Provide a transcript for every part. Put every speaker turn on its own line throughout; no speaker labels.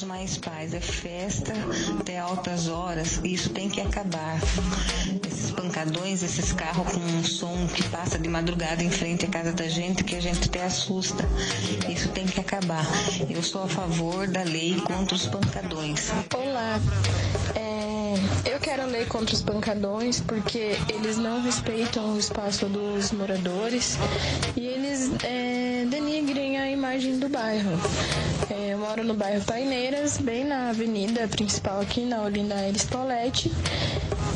temos mais paz, é festa até altas horas. Isso tem que acabar. Esses pancadões, esses carros com um som que passa de madrugada em frente à casa da gente, que a gente até assusta. Isso tem que acabar. Eu sou a favor da lei contra os pancadões.
Olá. Eu quero a lei contra os pancadões porque eles não respeitam o espaço dos moradores e eles é, denigrem a imagem do bairro. É, eu moro no bairro Paineiras, bem na avenida principal aqui, na Olinda Aires Paulette.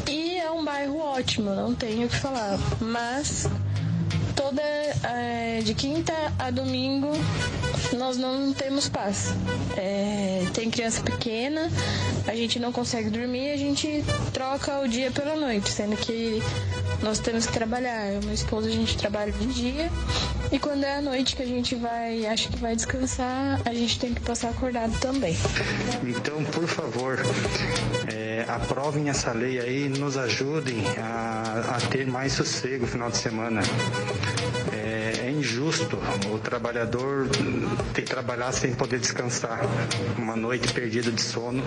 E é um bairro ótimo, não tenho o que falar. Mas toda é, de quinta a domingo nós não temos paz. É, tem criança pequena, a gente não consegue dormir, a gente troca o dia pela noite, sendo que nós temos que trabalhar. Eu e meu esposo a gente trabalha de dia e quando é a noite que a gente vai, acha que vai descansar, a gente tem que passar acordado também.
Então, por favor, é, aprovem essa lei aí, nos ajudem a, a ter mais sossego no final de semana. É, é injusto o trabalhador ter que trabalhar sem poder descansar. Uma noite perdida de sono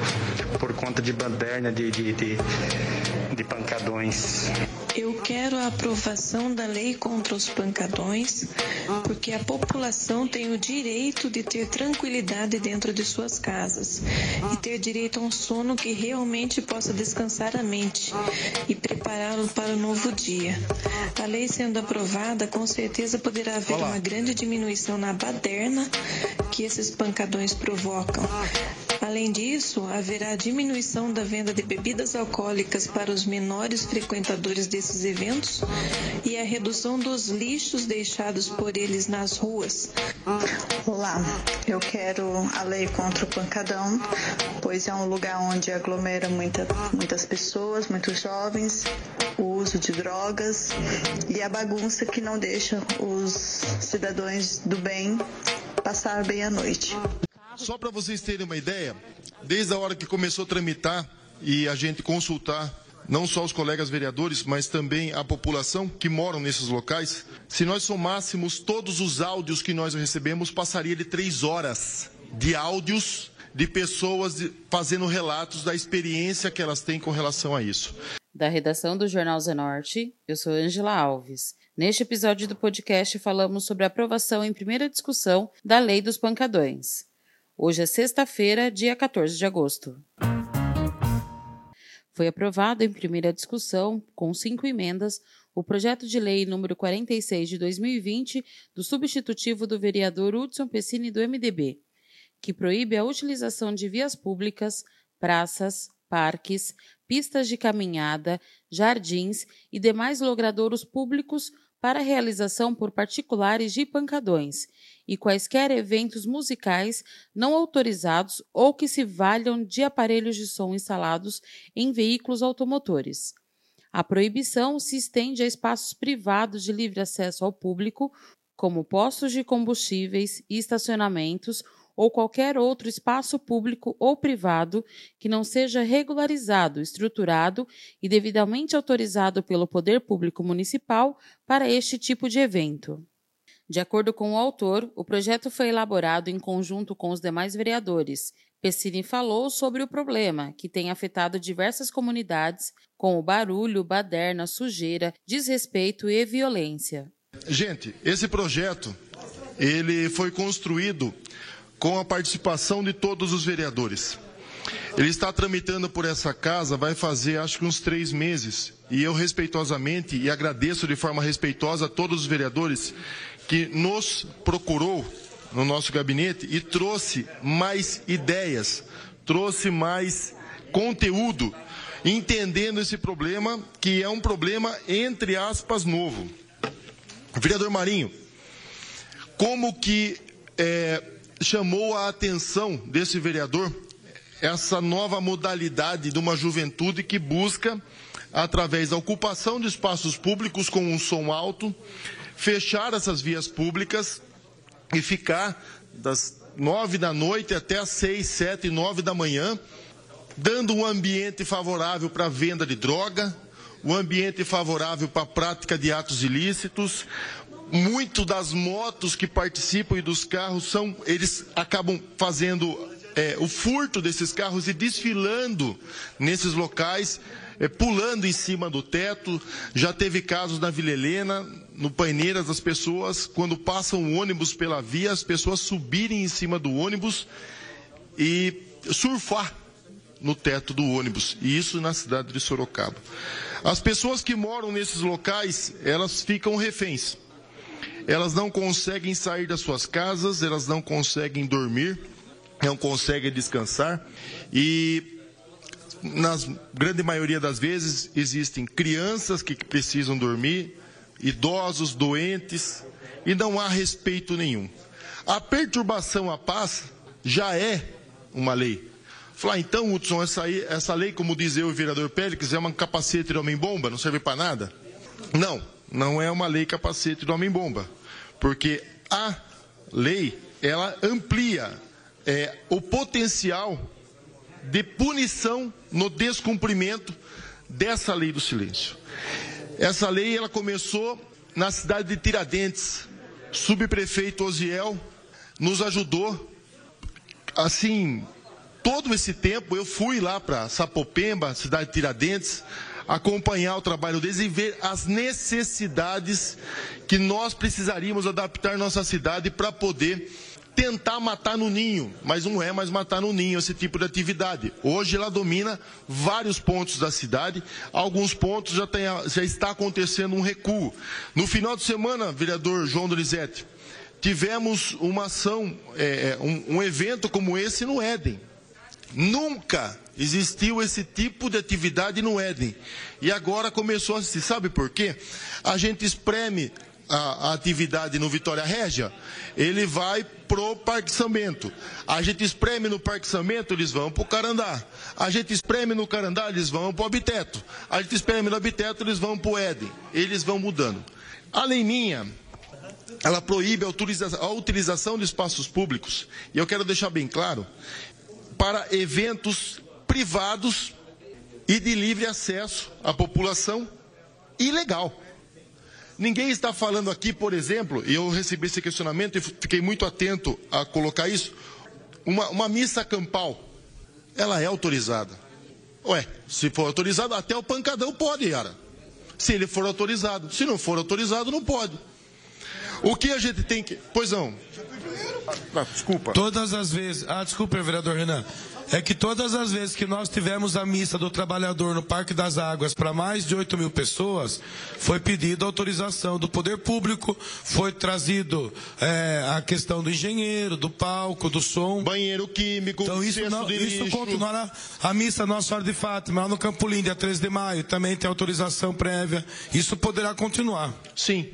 por conta de baderna, de, de, de, de pancadões.
Eu quero a aprovação da lei contra os pancadões, porque a população tem o direito de ter tranquilidade dentro de suas casas e ter direito a um sono que realmente possa descansar a mente e prepará-lo para o novo dia. A lei sendo aprovada, com certeza poderá haver uma grande diminuição na baderna que esses pancadões provocam. Além disso, haverá diminuição da venda de bebidas alcoólicas para os menores frequentadores desses eventos e a redução dos lixos deixados por eles nas ruas.
Olá, eu quero a lei contra o pancadão, pois é um lugar onde aglomera muita, muitas pessoas, muitos jovens, o uso de drogas e a bagunça que não deixa os cidadãos do bem passar bem a noite.
Só para vocês terem uma ideia, desde a hora que começou a tramitar e a gente consultar não só os colegas vereadores, mas também a população que moram nesses locais, se nós somássemos todos os áudios que nós recebemos, passaria de três horas de áudios de pessoas fazendo relatos da experiência que elas têm com relação a isso.
Da redação do Jornal Zenorte, eu sou Angela Alves. Neste episódio do podcast falamos sobre a aprovação em primeira discussão da Lei dos Pancadões. Hoje é sexta-feira, dia 14 de agosto. Foi aprovado em primeira discussão, com cinco emendas, o projeto de lei número 46 de 2020 do substitutivo do vereador Hudson Pessini do MDB, que proíbe a utilização de vias públicas, praças, parques, pistas de caminhada, jardins e demais logradouros públicos para realização por particulares de pancadões e quaisquer eventos musicais não autorizados ou que se valham de aparelhos de som instalados em veículos automotores. A proibição se estende a espaços privados de livre acesso ao público, como postos de combustíveis e estacionamentos ou qualquer outro espaço público ou privado que não seja regularizado, estruturado e devidamente autorizado pelo poder público municipal para este tipo de evento. De acordo com o autor, o projeto foi elaborado em conjunto com os demais vereadores. Pessini falou sobre o problema, que tem afetado diversas comunidades, com o barulho, baderna, sujeira, desrespeito e violência.
Gente, esse projeto ele foi construído com a participação de todos os vereadores. Ele está tramitando por essa casa, vai fazer acho que uns três meses. E eu respeitosamente e agradeço de forma respeitosa a todos os vereadores que nos procurou no nosso gabinete e trouxe mais ideias, trouxe mais conteúdo, entendendo esse problema que é um problema entre aspas novo. Vereador Marinho, como que é, chamou a atenção desse vereador essa nova modalidade de uma juventude que busca através da ocupação de espaços públicos com um som alto, fechar essas vias públicas e ficar das nove da noite até as seis, sete, nove da manhã, dando um ambiente favorável para a venda de droga, um ambiente favorável para a prática de atos ilícitos. Muito das motos que participam e dos carros são, eles acabam fazendo é, o furto desses carros e desfilando nesses locais, é, pulando em cima do teto. Já teve casos na Vila Helena, no Paineiras, as pessoas, quando passam o ônibus pela via, as pessoas subirem em cima do ônibus e surfar no teto do ônibus. E isso na cidade de Sorocaba. As pessoas que moram nesses locais, elas ficam reféns. Elas não conseguem sair das suas casas, elas não conseguem dormir, não conseguem descansar. E na grande maioria das vezes existem crianças que precisam dormir, idosos, doentes, e não há respeito nenhum. A perturbação à paz já é uma lei. Falar, então, Hudson, essa, aí, essa lei, como diz eu o vereador Pélix, é uma capacete de homem-bomba, não serve para nada? Não, não é uma lei capacete de homem-bomba. Porque a lei, ela amplia é, o potencial de punição no descumprimento dessa lei do silêncio. Essa lei, ela começou na cidade de Tiradentes. Subprefeito Osiel nos ajudou, assim, todo esse tempo eu fui lá para Sapopemba, cidade de Tiradentes, acompanhar o trabalho deles e ver as necessidades que nós precisaríamos adaptar nossa cidade para poder tentar matar no ninho, mas não é mais matar no ninho esse tipo de atividade. Hoje ela domina vários pontos da cidade, alguns pontos já, tem, já está acontecendo um recuo. No final de semana, vereador João Donizete, tivemos uma ação, é, um, um evento como esse no Éden. Nunca existiu esse tipo de atividade no Éden. E agora começou a se sabe por quê? A gente espreme a, a, atividade no Vitória Régia, ele vai pro Parque São Bento. A gente espreme no Parque São Bento, eles vão pro Carandá. A gente espreme no Carandá, eles vão pro Habiteto. A gente espreme no Habiteto, eles vão pro Éden. Eles vão mudando. A lei minha, ela proíbe a utilização de espaços públicos. E eu quero deixar bem claro para eventos privados e de livre acesso à população ilegal. Ninguém está falando aqui, por exemplo, e eu recebi esse questionamento e fiquei muito atento a colocar isso, uma, uma missa campal, ela é autorizada. Ué, se for autorizado, até o pancadão pode, Yara. Se ele for autorizado. Se não for autorizado, não pode. O que a gente tem que. Pois não.
Ah, desculpa. Todas as vezes. Ah, desculpa, vereador Renan. É que todas as vezes que nós tivemos a missa do trabalhador no Parque das Águas para mais de 8 mil pessoas, foi pedido autorização do poder público, foi trazido é, a questão do engenheiro, do palco, do som.
Banheiro químico,
então, isso, não, isso continuará. A missa Nossa Senhora de Fátima, lá no Campolim, dia 13 de maio, também tem autorização prévia. Isso poderá continuar.
Sim.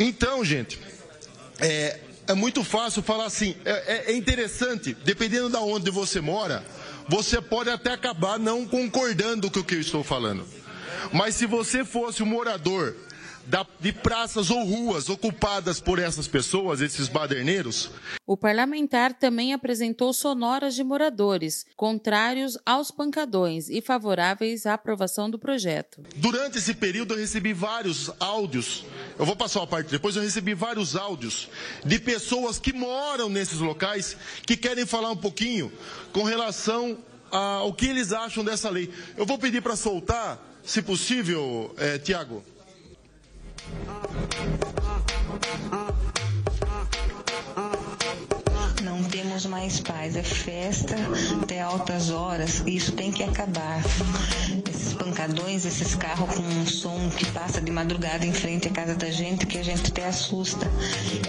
Então, gente, é, é muito fácil falar assim. É, é, é interessante, dependendo de onde você mora, você pode até acabar não concordando com o que eu estou falando. Mas se você fosse um morador da, de praças ou ruas ocupadas por essas pessoas, esses baderneiros.
O parlamentar também apresentou sonoras de moradores, contrários aos pancadões e favoráveis à aprovação do projeto.
Durante esse período eu recebi vários áudios, eu vou passar uma parte depois, eu recebi vários áudios de pessoas que moram nesses locais que querem falar um pouquinho com relação ao que eles acham dessa lei. Eu vou pedir para soltar, se possível, é, Tiago.
Não temos mais paz, é festa até altas horas, e isso tem que acabar. Esses pancadões, esses carros com um som que passa de madrugada em frente à casa da gente, que a gente até assusta.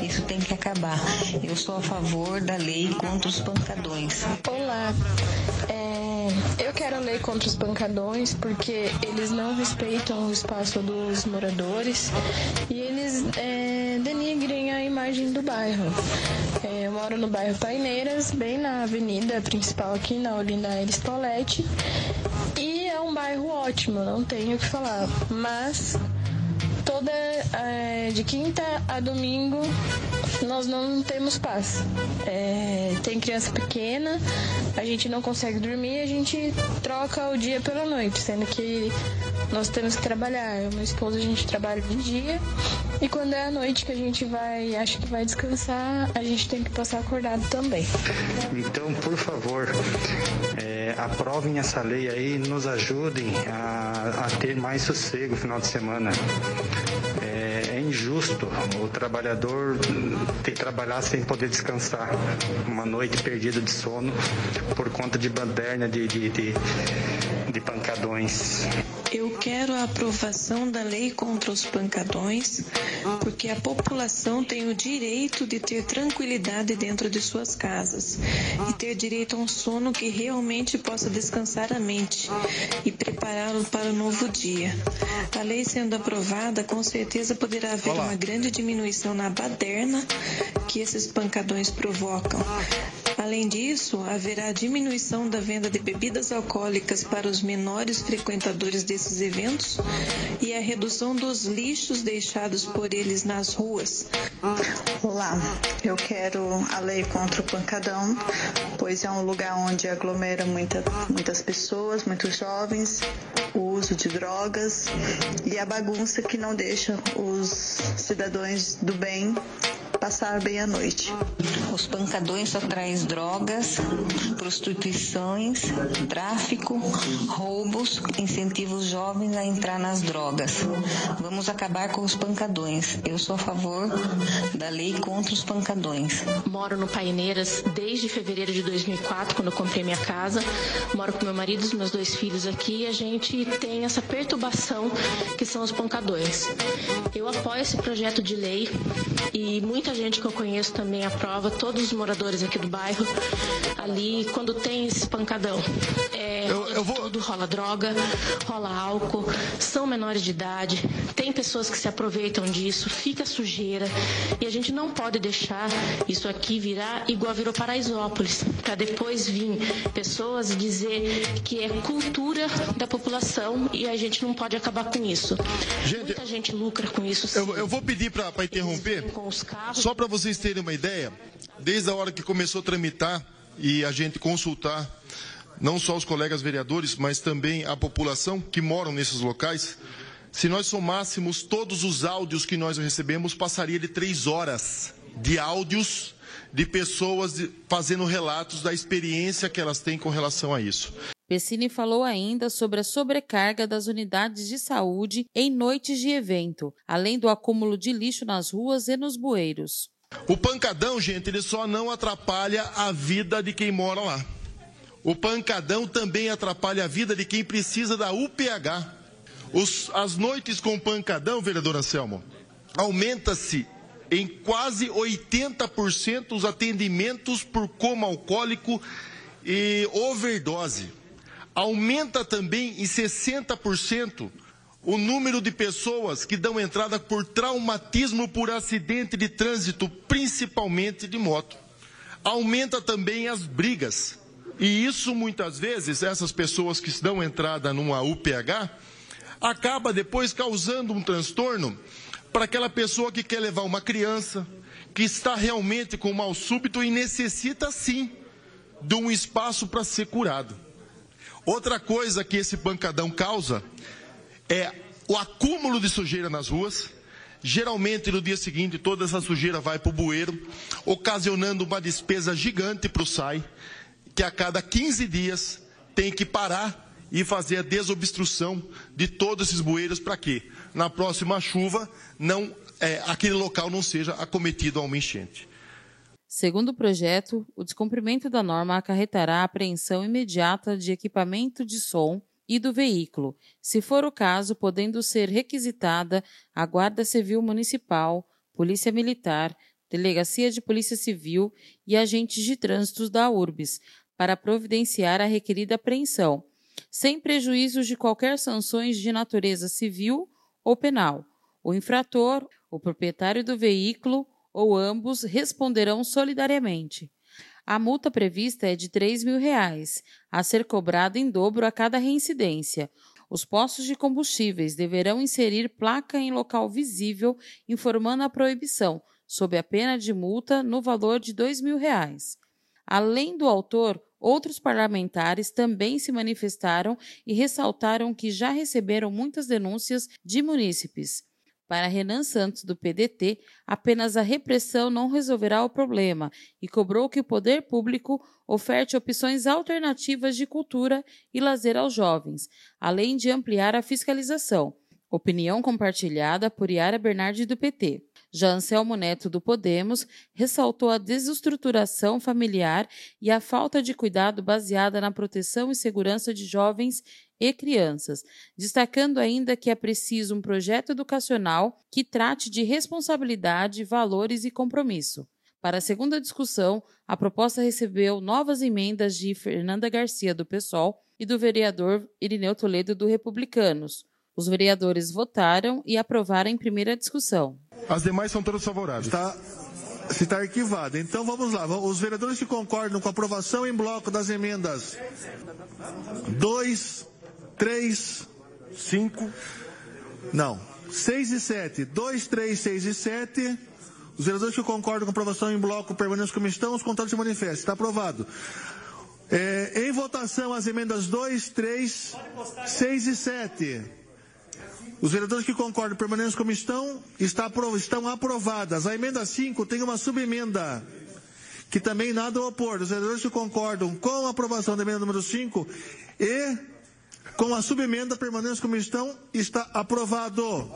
Isso tem que acabar. Eu sou a favor da lei contra os pancadões.
Olá, é, eu quero a lei contra os pancadões porque eles não respeitam o espaço dos moradores e eles é, denigrem a imagem do bairro. É, eu moro no bairro Paineiras, bem na avenida principal aqui, na Olinda Aires Paulette. E é um bairro ótimo, não tenho o que falar. Mas toda é, de quinta a domingo nós não temos paz. É, tem criança pequena, a gente não consegue dormir, a gente troca o dia pela noite, sendo que nós temos que trabalhar. Eu e minha esposa a gente trabalha de dia e quando é a noite que a gente vai, acho que vai descansar, a gente tem que passar acordado também.
Então, por favor, é, aprovem essa lei aí, nos ajudem a, a ter mais sossego no final de semana. É, é, injusto o trabalhador ter que trabalhar sem poder descansar. Uma noite perdida de sono por conta de baderna, de, de, de, de pancadões.
Eu quero a aprovação da lei contra os pancadões, porque a população tem o direito de ter tranquilidade dentro de suas casas e ter direito a um sono que realmente possa descansar a mente e prepará-lo para o novo dia. A lei sendo aprovada, com certeza poderá haver uma grande diminuição na baderna que esses pancadões provocam. Além disso, haverá diminuição da venda de bebidas alcoólicas para os menores frequentadores desses eventos e a redução dos lixos deixados por eles nas ruas.
Olá, eu quero a lei contra o pancadão, pois é um lugar onde aglomera muita, muitas pessoas, muitos jovens, o uso de drogas e a bagunça que não deixa os cidadãos do bem passar bem a noite.
Os pancadões só traz drogas, prostituições, tráfico, roubos, incentivam os jovens a entrar nas drogas. Vamos acabar com os pancadões. Eu sou a favor da lei contra os pancadões.
Moro no Paineiras desde fevereiro de 2004, quando eu comprei minha casa. Moro com meu marido e os meus dois filhos aqui e a gente tem essa perturbação que são os pancadões. Eu apoio esse projeto de lei e muita gente que eu conheço também aprova, todos os moradores aqui do bairro, ali, quando tem esse pancadão. É, eu, eu vou... tudo, rola droga, rola álcool, são menores de idade, tem pessoas que se aproveitam disso, fica sujeira, e a gente não pode deixar isso aqui virar igual virou Paraisópolis, para depois vir pessoas e dizer que é cultura da população e a gente não pode acabar com isso. Gente, Muita gente lucra com isso.
Eu, eu vou pedir para interromper. Só para vocês terem uma ideia, desde a hora que começou a tramitar e a gente consultar não só os colegas vereadores, mas também a população que moram nesses locais, se nós somássemos todos os áudios que nós recebemos, passaria de três horas de áudios de pessoas fazendo relatos da experiência que elas têm com relação a isso.
Pessini falou ainda sobre a sobrecarga das unidades de saúde em noites de evento, além do acúmulo de lixo nas ruas e nos bueiros.
O pancadão, gente, ele só não atrapalha a vida de quem mora lá. O pancadão também atrapalha a vida de quem precisa da UPH. Os, as noites com pancadão, vereadora Selmo, aumenta-se em quase 80% os atendimentos por coma alcoólico e overdose aumenta também em 60% o número de pessoas que dão entrada por traumatismo por acidente de trânsito, principalmente de moto. Aumenta também as brigas. E isso muitas vezes, essas pessoas que dão entrada numa UPH, acaba depois causando um transtorno para aquela pessoa que quer levar uma criança, que está realmente com mal súbito e necessita sim de um espaço para ser curado. Outra coisa que esse pancadão causa é o acúmulo de sujeira nas ruas. Geralmente, no dia seguinte, toda essa sujeira vai para o bueiro, ocasionando uma despesa gigante para o SAI, que a cada 15 dias tem que parar e fazer a desobstrução de todos esses bueiros para que, na próxima chuva, não, é, aquele local não seja acometido a uma enchente.
Segundo o projeto, o descumprimento da norma acarretará a apreensão imediata de equipamento de som e do veículo, se for o caso, podendo ser requisitada a Guarda Civil Municipal, Polícia Militar, Delegacia de Polícia Civil e agentes de trânsito da URBS para providenciar a requerida apreensão, sem prejuízo de qualquer sanções de natureza civil ou penal. O infrator, o proprietário do veículo ou ambos responderão solidariamente. A multa prevista é de 3 mil reais, a ser cobrada em dobro a cada reincidência. Os postos de combustíveis deverão inserir placa em local visível informando a proibição, sob a pena de multa no valor de 2 mil reais. Além do autor, outros parlamentares também se manifestaram e ressaltaram que já receberam muitas denúncias de munícipes. Para Renan Santos, do PDT, apenas a repressão não resolverá o problema e cobrou que o poder público oferte opções alternativas de cultura e lazer aos jovens, além de ampliar a fiscalização. Opinião compartilhada por Yara Bernardi, do PT. Já Anselmo Neto do Podemos ressaltou a desestruturação familiar e a falta de cuidado baseada na proteção e segurança de jovens e crianças, destacando ainda que é preciso um projeto educacional que trate de responsabilidade, valores e compromisso. Para a segunda discussão, a proposta recebeu novas emendas de Fernanda Garcia, do PSOL, e do vereador Irineu Toledo, do Republicanos. Os vereadores votaram e aprovaram em primeira discussão.
As demais são todas favoráveis.
Está, está arquivado. Então vamos lá. Os vereadores que concordam com a aprovação em bloco das emendas 2, 3, 5. Não. 6 e 7. 2, 3, 6 e 7. Os vereadores que concordam com a aprovação em bloco permanecem como estão, os contrários se manifestam. Está aprovado. É, em votação as emendas 2, 3, 6 e 7. Os vereadores que concordam permanecem como estão, está, estão aprovadas. A emenda 5 tem uma subemenda, que também nada a opor. Os vereadores que concordam com a aprovação da emenda número 5 e com a subemenda permanecem como estão, está aprovado.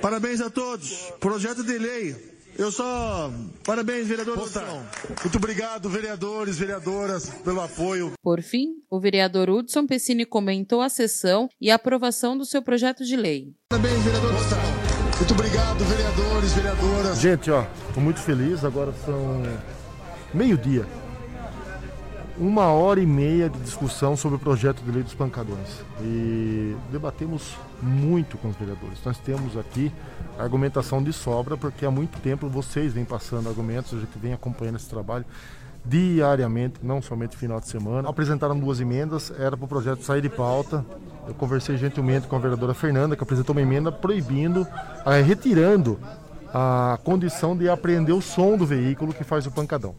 Parabéns a todos. Projeto de lei eu só. Parabéns, vereador
Muito obrigado, vereadores, vereadoras, pelo apoio.
Por fim, o vereador Hudson Pessini comentou a sessão e a aprovação do seu projeto de lei.
Parabéns, vereador Muito obrigado, vereadores, vereadoras.
Gente, ó, estou muito feliz. Agora são meio-dia uma hora e meia de discussão sobre o projeto de lei dos pancadões. E debatemos muito com os vereadores. Nós temos aqui argumentação de sobra, porque há muito tempo vocês vêm passando argumentos, a gente vem acompanhando esse trabalho diariamente, não somente final de semana. Apresentaram duas emendas, era para o projeto sair de pauta. Eu conversei gentilmente com a vereadora Fernanda, que apresentou uma emenda proibindo, eh, retirando a condição de apreender o som do veículo que faz o pancadão.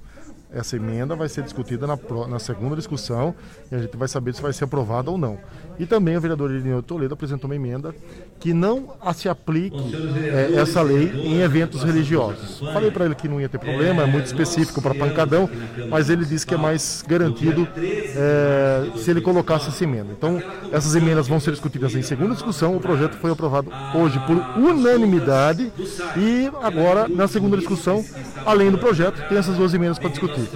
Essa emenda vai ser discutida na, na, segunda discussão e a gente vai saber se vai ser aprovada ou não. E também o vereador Irineu Toledo apresentou uma emenda que não se aplique é, essa lei em eventos religiosos. Falei para ele que não ia ter problema, é muito específico para pancadão, mas ele disse que é mais garantido é, se ele colocasse essa emenda. Então, essas emendas vão ser discutidas em segunda discussão. O projeto foi aprovado hoje por unanimidade e agora, na segunda discussão, além do projeto, tem essas duas emendas para discutir.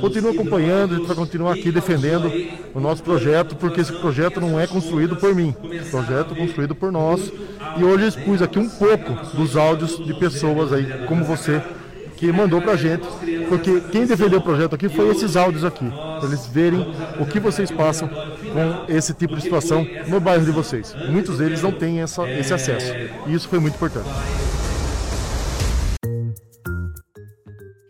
Continua acompanhando, a gente vai continuar aqui defendendo o nosso projeto, porque esse projeto não é construído por mim, projeto é construído por nós. E hoje eu expus aqui um pouco dos áudios de pessoas aí, como você, que mandou pra gente, porque quem defendeu o projeto aqui foi esses áudios aqui, para eles verem o que vocês passam com esse tipo de situação no bairro de vocês. Muitos deles não têm essa, esse acesso, e isso foi muito importante.